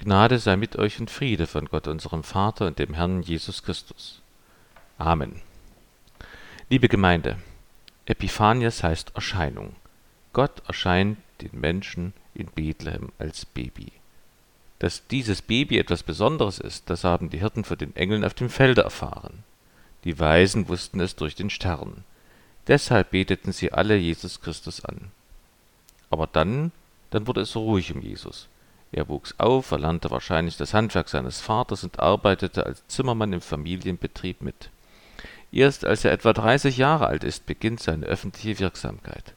Gnade sei mit euch und Friede von Gott unserem Vater und dem Herrn Jesus Christus. Amen. Liebe Gemeinde, Epiphanias heißt Erscheinung. Gott erscheint den Menschen in Bethlehem als Baby. Dass dieses Baby etwas Besonderes ist, das haben die Hirten von den Engeln auf dem Felde erfahren. Die Weisen wussten es durch den Stern. Deshalb beteten sie alle Jesus Christus an. Aber dann, dann wurde es ruhig um Jesus. Er wuchs auf, erlernte wahrscheinlich das Handwerk seines Vaters und arbeitete als Zimmermann im Familienbetrieb mit. Erst als er etwa 30 Jahre alt ist, beginnt seine öffentliche Wirksamkeit.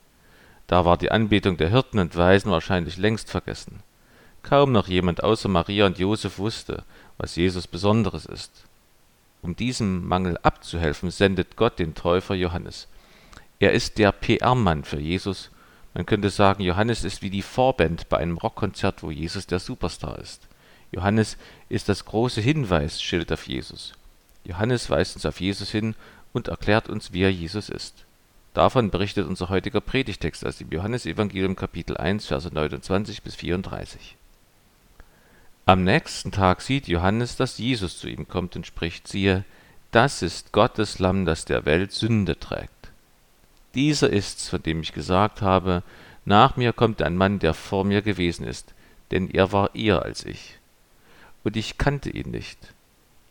Da war die Anbetung der Hirten und Weisen wahrscheinlich längst vergessen. Kaum noch jemand außer Maria und Josef wusste, was Jesus Besonderes ist. Um diesem Mangel abzuhelfen, sendet Gott den Täufer Johannes. Er ist der PR-Mann für Jesus man könnte sagen, Johannes ist wie die Vorband bei einem Rockkonzert, wo Jesus der Superstar ist. Johannes ist das große Hinweisschild auf Jesus. Johannes weist uns auf Jesus hin und erklärt uns, wie er Jesus ist. Davon berichtet unser heutiger Predigtext aus dem Johannesevangelium Kapitel 1, Verse 29 bis 34. Am nächsten Tag sieht Johannes, dass Jesus zu ihm kommt und spricht, siehe, das ist Gottes Lamm, das der Welt Sünde trägt. Dieser ist's, von dem ich gesagt habe, nach mir kommt ein Mann, der vor mir gewesen ist, denn er war eher als ich. Und ich kannte ihn nicht.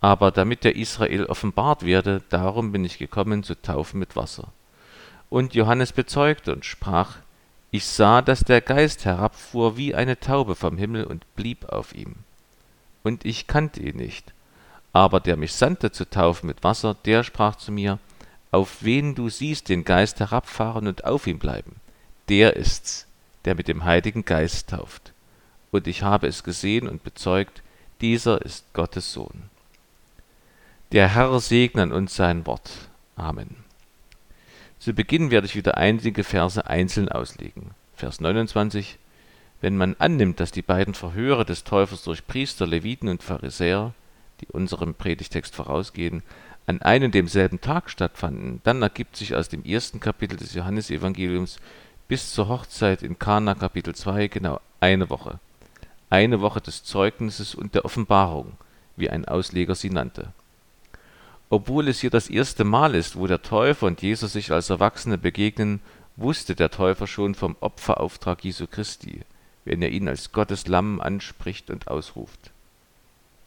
Aber damit der Israel offenbart werde, darum bin ich gekommen, zu taufen mit Wasser. Und Johannes bezeugte und sprach, ich sah, dass der Geist herabfuhr wie eine Taube vom Himmel und blieb auf ihm. Und ich kannte ihn nicht. Aber der mich sandte zu taufen mit Wasser, der sprach zu mir, auf wen du siehst den Geist herabfahren und auf ihm bleiben, der ist's, der mit dem Heiligen Geist tauft. Und ich habe es gesehen und bezeugt, dieser ist Gottes Sohn. Der Herr segne an uns sein Wort. Amen. Zu Beginn werde ich wieder einige Verse einzeln auslegen. Vers 29. Wenn man annimmt, dass die beiden Verhöre des Täufers durch Priester, Leviten und Pharisäer, die unserem Predigtext vorausgehen, an einem und demselben Tag stattfanden, dann ergibt sich aus dem ersten Kapitel des Johannesevangeliums bis zur Hochzeit in Kana Kapitel 2 genau eine Woche. Eine Woche des Zeugnisses und der Offenbarung, wie ein Ausleger sie nannte. Obwohl es hier das erste Mal ist, wo der Täufer und Jesus sich als Erwachsene begegnen, wusste der Täufer schon vom Opferauftrag Jesu Christi, wenn er ihn als Gottes Lamm anspricht und ausruft.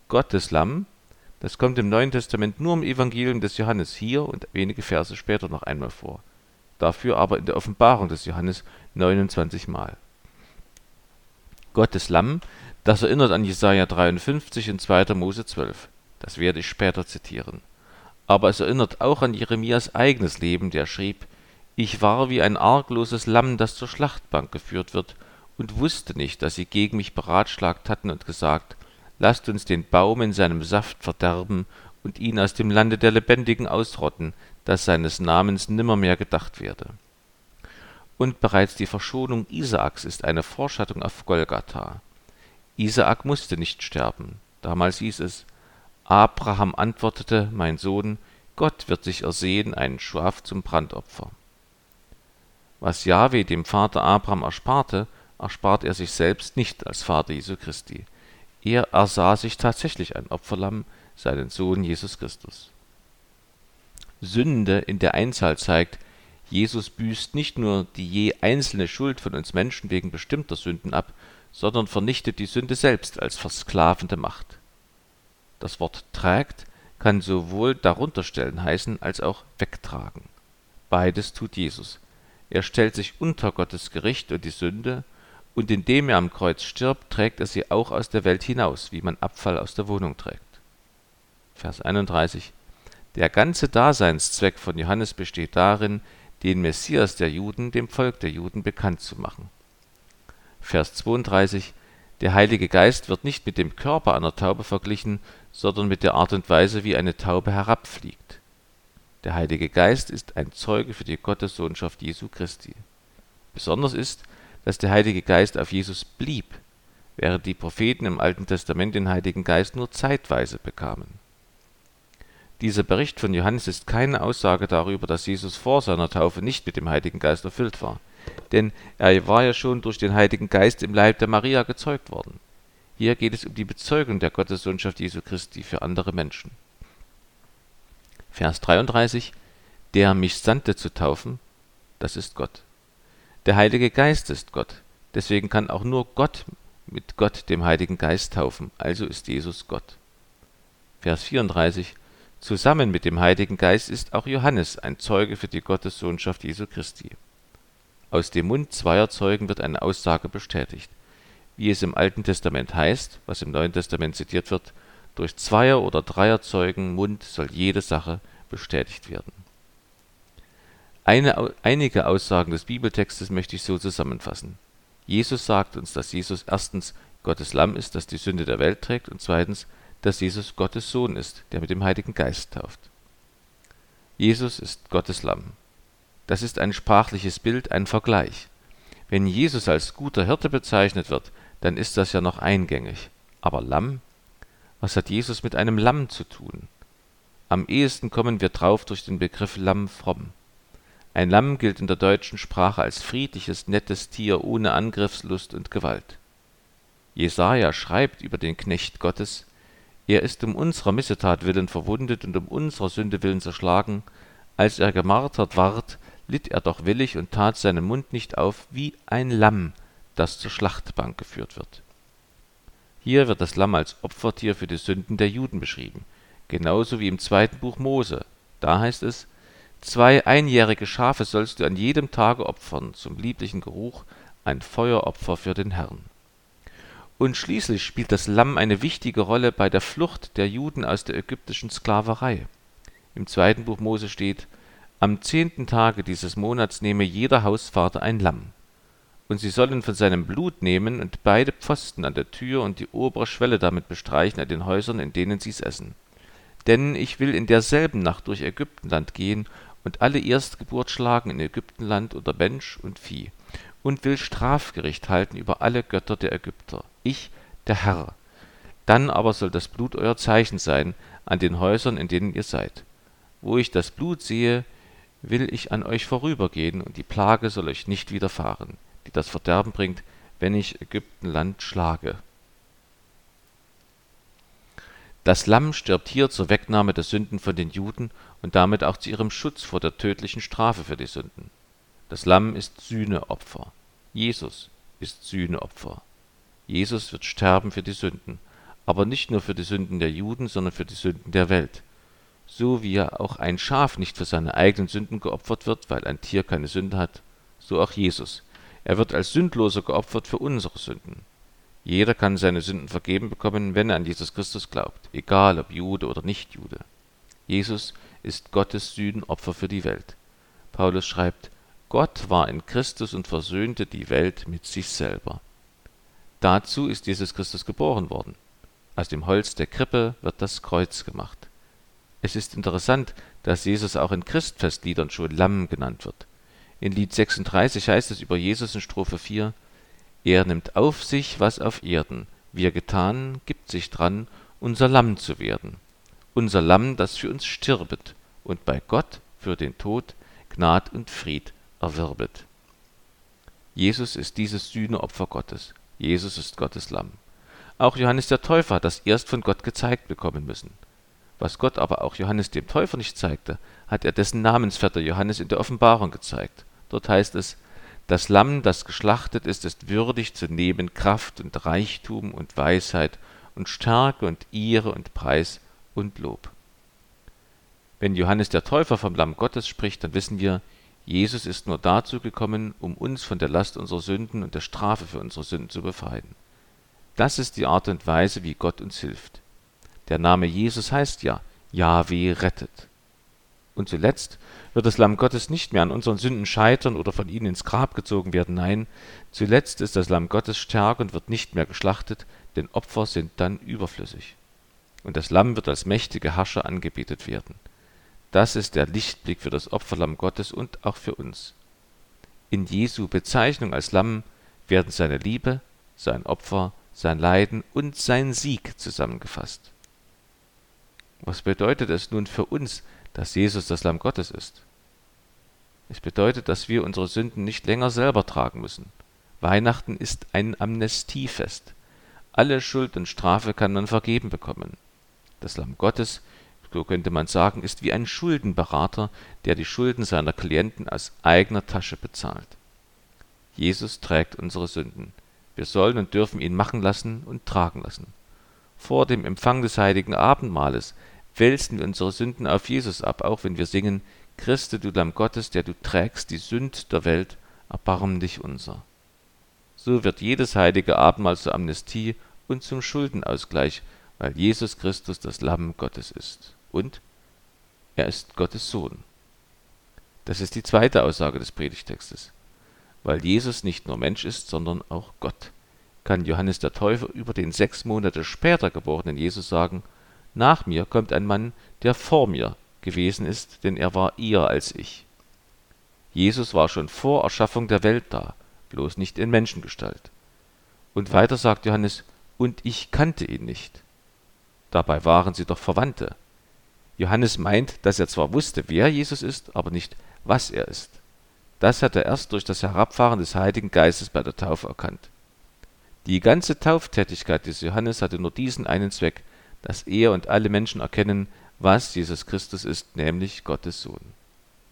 Gottes Lamm das kommt im Neuen Testament nur im Evangelium des Johannes hier und wenige Verse später noch einmal vor, dafür aber in der Offenbarung des Johannes 29 Mal. Gottes Lamm, das erinnert an Jesaja 53 und 2. Mose 12. Das werde ich später zitieren. Aber es erinnert auch an Jeremias eigenes Leben, der schrieb: Ich war wie ein argloses Lamm, das zur Schlachtbank geführt wird, und wusste nicht, dass sie gegen mich beratschlagt hatten und gesagt: Lasst uns den Baum in seinem Saft verderben und ihn aus dem Lande der Lebendigen ausrotten, dass seines Namens nimmermehr gedacht werde. Und bereits die Verschonung Isaaks ist eine Vorschattung auf Golgatha. Isaak musste nicht sterben. Damals hieß es, Abraham antwortete, mein Sohn, Gott wird sich ersehen, einen Schaf zum Brandopfer. Was Jahwe dem Vater Abraham ersparte, erspart er sich selbst nicht als Vater Jesu Christi. Er ersah sich tatsächlich ein Opferlamm, seinen Sohn Jesus Christus. Sünde in der Einzahl zeigt, Jesus büßt nicht nur die je einzelne Schuld von uns Menschen wegen bestimmter Sünden ab, sondern vernichtet die Sünde selbst als versklavende Macht. Das Wort trägt kann sowohl darunterstellen heißen als auch wegtragen. Beides tut Jesus. Er stellt sich unter Gottes Gericht und die Sünde und indem er am Kreuz stirbt, trägt er sie auch aus der Welt hinaus, wie man Abfall aus der Wohnung trägt. Vers 31 Der ganze Daseinszweck von Johannes besteht darin, den Messias der Juden dem Volk der Juden bekannt zu machen. Vers 32 Der Heilige Geist wird nicht mit dem Körper einer Taube verglichen, sondern mit der Art und Weise, wie eine Taube herabfliegt. Der Heilige Geist ist ein Zeuge für die Gottessohnschaft Jesu Christi. Besonders ist, dass der Heilige Geist auf Jesus blieb, während die Propheten im Alten Testament den Heiligen Geist nur zeitweise bekamen. Dieser Bericht von Johannes ist keine Aussage darüber, dass Jesus vor seiner Taufe nicht mit dem Heiligen Geist erfüllt war, denn er war ja schon durch den Heiligen Geist im Leib der Maria gezeugt worden. Hier geht es um die Bezeugung der Gottessohnschaft Jesu Christi für andere Menschen. Vers 33 Der mich sandte zu taufen, das ist Gott. Der Heilige Geist ist Gott. Deswegen kann auch nur Gott mit Gott dem Heiligen Geist taufen, also ist Jesus Gott. Vers 34 Zusammen mit dem Heiligen Geist ist auch Johannes ein Zeuge für die Gottessohnschaft Jesu Christi. Aus dem Mund zweier Zeugen wird eine Aussage bestätigt. Wie es im Alten Testament heißt, was im Neuen Testament zitiert wird, durch zweier oder dreier Zeugen Mund soll jede Sache bestätigt werden. Eine, einige Aussagen des Bibeltextes möchte ich so zusammenfassen. Jesus sagt uns, dass Jesus erstens Gottes Lamm ist, das die Sünde der Welt trägt, und zweitens, dass Jesus Gottes Sohn ist, der mit dem Heiligen Geist tauft. Jesus ist Gottes Lamm. Das ist ein sprachliches Bild, ein Vergleich. Wenn Jesus als guter Hirte bezeichnet wird, dann ist das ja noch eingängig. Aber Lamm? Was hat Jesus mit einem Lamm zu tun? Am ehesten kommen wir drauf durch den Begriff Lamm fromm. Ein Lamm gilt in der deutschen Sprache als friedliches, nettes Tier ohne Angriffslust und Gewalt. Jesaja schreibt über den Knecht Gottes: Er ist um unserer Missetat willen verwundet und um unserer Sünde willen zerschlagen. Als er gemartert ward, litt er doch willig und tat seinen Mund nicht auf, wie ein Lamm, das zur Schlachtbank geführt wird. Hier wird das Lamm als Opfertier für die Sünden der Juden beschrieben, genauso wie im zweiten Buch Mose. Da heißt es: Zwei einjährige Schafe sollst du an jedem Tage opfern, zum lieblichen Geruch, ein Feueropfer für den Herrn. Und schließlich spielt das Lamm eine wichtige Rolle bei der Flucht der Juden aus der ägyptischen Sklaverei. Im zweiten Buch Mose steht, am zehnten Tage dieses Monats nehme jeder Hausvater ein Lamm. Und sie sollen von seinem Blut nehmen und beide Pfosten an der Tür und die obere Schwelle damit bestreichen an den Häusern, in denen sie's essen. Denn ich will in derselben Nacht durch Ägyptenland gehen und alle Erstgeburt schlagen in Ägyptenland unter Mensch und Vieh und will Strafgericht halten über alle Götter der Ägypter, ich, der Herr. Dann aber soll das Blut euer Zeichen sein an den Häusern, in denen ihr seid. Wo ich das Blut sehe, will ich an euch vorübergehen, und die Plage soll euch nicht widerfahren, die das Verderben bringt, wenn ich Ägyptenland schlage. Das Lamm stirbt hier zur Wegnahme der Sünden von den Juden und damit auch zu ihrem Schutz vor der tödlichen Strafe für die Sünden. Das Lamm ist Sühneopfer. Jesus ist Sühneopfer. Jesus wird sterben für die Sünden, aber nicht nur für die Sünden der Juden, sondern für die Sünden der Welt. So wie ja auch ein Schaf nicht für seine eigenen Sünden geopfert wird, weil ein Tier keine Sünde hat, so auch Jesus. Er wird als Sündloser geopfert für unsere Sünden. Jeder kann seine Sünden vergeben bekommen, wenn er an Jesus Christus glaubt, egal ob Jude oder Nicht-Jude. Jesus ist Gottes Sühnopfer für die Welt. Paulus schreibt, Gott war in Christus und versöhnte die Welt mit sich selber. Dazu ist Jesus Christus geboren worden. Aus dem Holz der Krippe wird das Kreuz gemacht. Es ist interessant, dass Jesus auch in Christfestliedern schon Lamm genannt wird. In Lied 36 heißt es über Jesus in Strophe 4, er nimmt auf sich, was auf Erden wir getan, gibt sich dran, unser Lamm zu werden. Unser Lamm, das für uns stirbet und bei Gott für den Tod Gnad und Fried erwirbet. Jesus ist dieses Sühneopfer Gottes. Jesus ist Gottes Lamm. Auch Johannes der Täufer hat das erst von Gott gezeigt bekommen müssen. Was Gott aber auch Johannes dem Täufer nicht zeigte, hat er dessen Namensvetter Johannes in der Offenbarung gezeigt. Dort heißt es, das Lamm, das geschlachtet ist, ist würdig zu nehmen Kraft und Reichtum und Weisheit und Stärke und Ehre und Preis und Lob. Wenn Johannes der Täufer vom Lamm Gottes spricht, dann wissen wir, Jesus ist nur dazu gekommen, um uns von der Last unserer Sünden und der Strafe für unsere Sünden zu befreien. Das ist die Art und Weise, wie Gott uns hilft. Der Name Jesus heißt ja, Yahweh rettet. Und zuletzt wird das Lamm Gottes nicht mehr an unseren Sünden scheitern oder von ihnen ins Grab gezogen werden. Nein, zuletzt ist das Lamm Gottes stark und wird nicht mehr geschlachtet, denn Opfer sind dann überflüssig. Und das Lamm wird als mächtige Herrscher angebetet werden. Das ist der Lichtblick für das Opferlamm Gottes und auch für uns. In Jesu Bezeichnung als Lamm werden seine Liebe, sein Opfer, sein Leiden und sein Sieg zusammengefasst. Was bedeutet es nun für uns, dass Jesus das Lamm Gottes ist. Es bedeutet, dass wir unsere Sünden nicht länger selber tragen müssen. Weihnachten ist ein Amnestiefest. Alle Schuld und Strafe kann man vergeben bekommen. Das Lamm Gottes, so könnte man sagen, ist wie ein Schuldenberater, der die Schulden seiner Klienten aus eigener Tasche bezahlt. Jesus trägt unsere Sünden. Wir sollen und dürfen ihn machen lassen und tragen lassen. Vor dem Empfang des heiligen Abendmahles wälzen wir unsere Sünden auf Jesus ab, auch wenn wir singen, Christe, du Lamm Gottes, der du trägst die Sünd der Welt, erbarm dich unser. So wird jedes heilige Abendmahl zur Amnestie und zum Schuldenausgleich, weil Jesus Christus das Lamm Gottes ist. Und er ist Gottes Sohn. Das ist die zweite Aussage des Predigtextes. Weil Jesus nicht nur Mensch ist, sondern auch Gott, kann Johannes der Täufer über den sechs Monate später geborenen Jesus sagen, nach mir kommt ein Mann, der vor mir gewesen ist, denn er war eher als ich. Jesus war schon vor Erschaffung der Welt da, bloß nicht in Menschengestalt. Und weiter sagt Johannes, und ich kannte ihn nicht. Dabei waren sie doch Verwandte. Johannes meint, dass er zwar wusste, wer Jesus ist, aber nicht, was er ist. Das hat er erst durch das Herabfahren des Heiligen Geistes bei der Taufe erkannt. Die ganze Tauftätigkeit des Johannes hatte nur diesen einen Zweck, dass er und alle Menschen erkennen, was Jesus Christus ist, nämlich Gottes Sohn.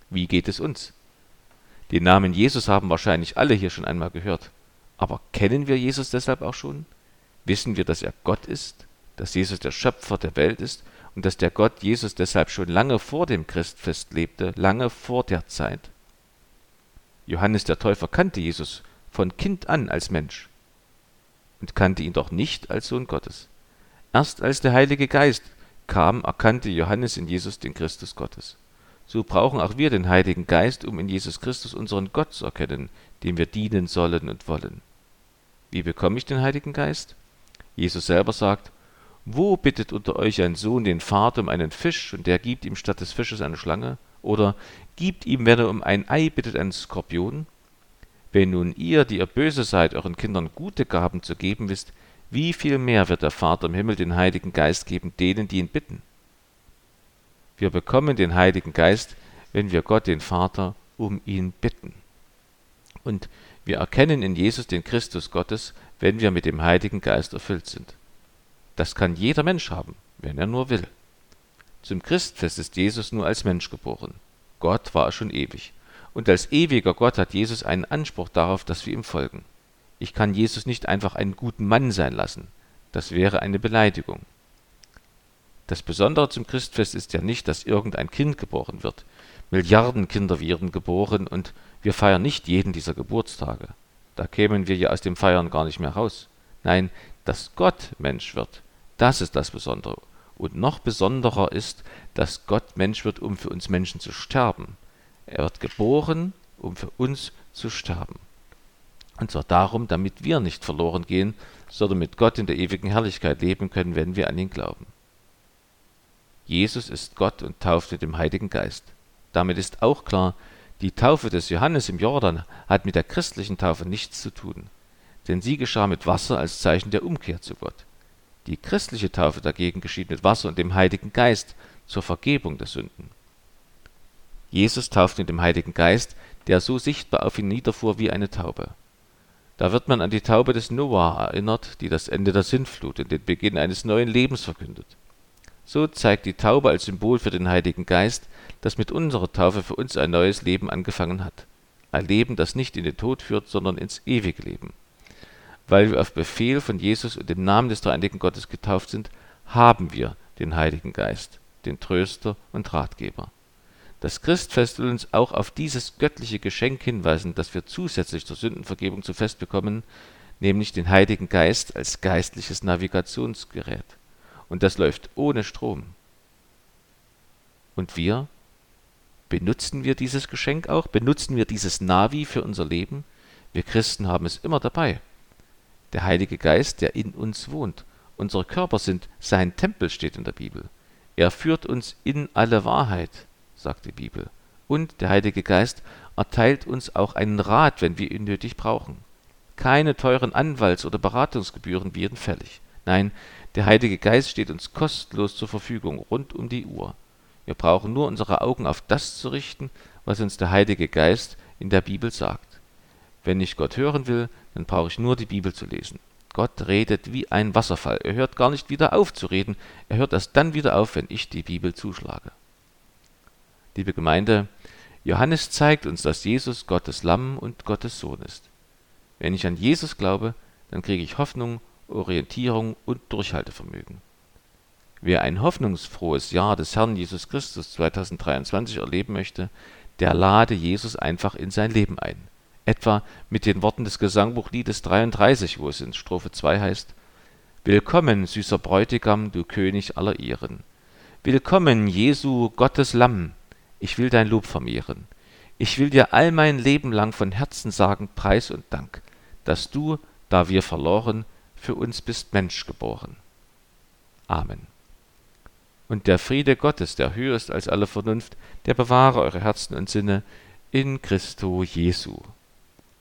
Wie geht es uns? Den Namen Jesus haben wahrscheinlich alle hier schon einmal gehört. Aber kennen wir Jesus deshalb auch schon? Wissen wir, dass er Gott ist, dass Jesus der Schöpfer der Welt ist und dass der Gott Jesus deshalb schon lange vor dem Christfest lebte, lange vor der Zeit? Johannes der Täufer kannte Jesus von Kind an als Mensch und kannte ihn doch nicht als Sohn Gottes. Erst als der Heilige Geist kam, erkannte Johannes in Jesus den Christus Gottes. So brauchen auch wir den Heiligen Geist, um in Jesus Christus unseren Gott zu erkennen, dem wir dienen sollen und wollen. Wie bekomme ich den Heiligen Geist? Jesus selber sagt, wo bittet unter euch ein Sohn den Vater um einen Fisch, und der gibt ihm statt des Fisches eine Schlange? Oder gibt ihm, wenn er um ein Ei bittet, einen Skorpion? Wenn nun ihr, die ihr böse seid, euren Kindern gute Gaben zu geben wisst, wie viel mehr wird der Vater im Himmel den Heiligen Geist geben denen, die ihn bitten? Wir bekommen den Heiligen Geist, wenn wir Gott, den Vater, um ihn bitten. Und wir erkennen in Jesus den Christus Gottes, wenn wir mit dem Heiligen Geist erfüllt sind. Das kann jeder Mensch haben, wenn er nur will. Zum Christfest ist Jesus nur als Mensch geboren. Gott war schon ewig. Und als ewiger Gott hat Jesus einen Anspruch darauf, dass wir ihm folgen. Ich kann Jesus nicht einfach einen guten Mann sein lassen. Das wäre eine Beleidigung. Das Besondere zum Christfest ist ja nicht, dass irgendein Kind geboren wird. Milliarden Kinder werden geboren und wir feiern nicht jeden dieser Geburtstage. Da kämen wir ja aus dem Feiern gar nicht mehr raus. Nein, dass Gott Mensch wird, das ist das Besondere. Und noch besonderer ist, dass Gott Mensch wird, um für uns Menschen zu sterben. Er wird geboren, um für uns zu sterben. Und zwar darum, damit wir nicht verloren gehen, sondern mit Gott in der ewigen Herrlichkeit leben können, wenn wir an ihn glauben. Jesus ist Gott und tauft mit dem Heiligen Geist. Damit ist auch klar, die Taufe des Johannes im Jordan hat mit der christlichen Taufe nichts zu tun, denn sie geschah mit Wasser als Zeichen der Umkehr zu Gott. Die christliche Taufe dagegen geschieht mit Wasser und dem Heiligen Geist zur Vergebung der Sünden. Jesus tauft mit dem Heiligen Geist, der so sichtbar auf ihn niederfuhr wie eine Taube. Da wird man an die Taube des Noah erinnert, die das Ende der Sintflut und den Beginn eines neuen Lebens verkündet. So zeigt die Taube als Symbol für den Heiligen Geist, dass mit unserer Taufe für uns ein neues Leben angefangen hat. Ein Leben, das nicht in den Tod führt, sondern ins ewige Leben. Weil wir auf Befehl von Jesus und im Namen des dreieinigen Gottes getauft sind, haben wir den Heiligen Geist, den Tröster und Ratgeber. Das Christfest will uns auch auf dieses göttliche Geschenk hinweisen, das wir zusätzlich zur Sündenvergebung zu Fest bekommen, nämlich den Heiligen Geist als geistliches Navigationsgerät. Und das läuft ohne Strom. Und wir? Benutzen wir dieses Geschenk auch? Benutzen wir dieses Navi für unser Leben? Wir Christen haben es immer dabei. Der Heilige Geist, der in uns wohnt. Unsere Körper sind sein Tempel, steht in der Bibel. Er führt uns in alle Wahrheit sagt die Bibel. Und der Heilige Geist erteilt uns auch einen Rat, wenn wir ihn nötig brauchen. Keine teuren Anwalts- oder Beratungsgebühren werden fällig. Nein, der Heilige Geist steht uns kostenlos zur Verfügung, rund um die Uhr. Wir brauchen nur unsere Augen auf das zu richten, was uns der Heilige Geist in der Bibel sagt. Wenn ich Gott hören will, dann brauche ich nur die Bibel zu lesen. Gott redet wie ein Wasserfall. Er hört gar nicht wieder auf zu reden. Er hört erst dann wieder auf, wenn ich die Bibel zuschlage. Liebe Gemeinde, Johannes zeigt uns, dass Jesus Gottes Lamm und Gottes Sohn ist. Wenn ich an Jesus glaube, dann kriege ich Hoffnung, Orientierung und Durchhaltevermögen. Wer ein hoffnungsfrohes Jahr des Herrn Jesus Christus 2023 erleben möchte, der lade Jesus einfach in sein Leben ein. Etwa mit den Worten des Gesangbuchliedes 33, wo es in Strophe 2 heißt: Willkommen, süßer Bräutigam, du König aller Ehren. Willkommen, Jesu, Gottes Lamm, ich will dein Lob vermehren. Ich will dir all mein Leben lang von Herzen sagen Preis und Dank, dass du, da wir verloren, für uns bist Mensch geboren. Amen. Und der Friede Gottes, der höher ist als alle Vernunft, der bewahre eure Herzen und Sinne in Christo Jesu.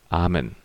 Amen.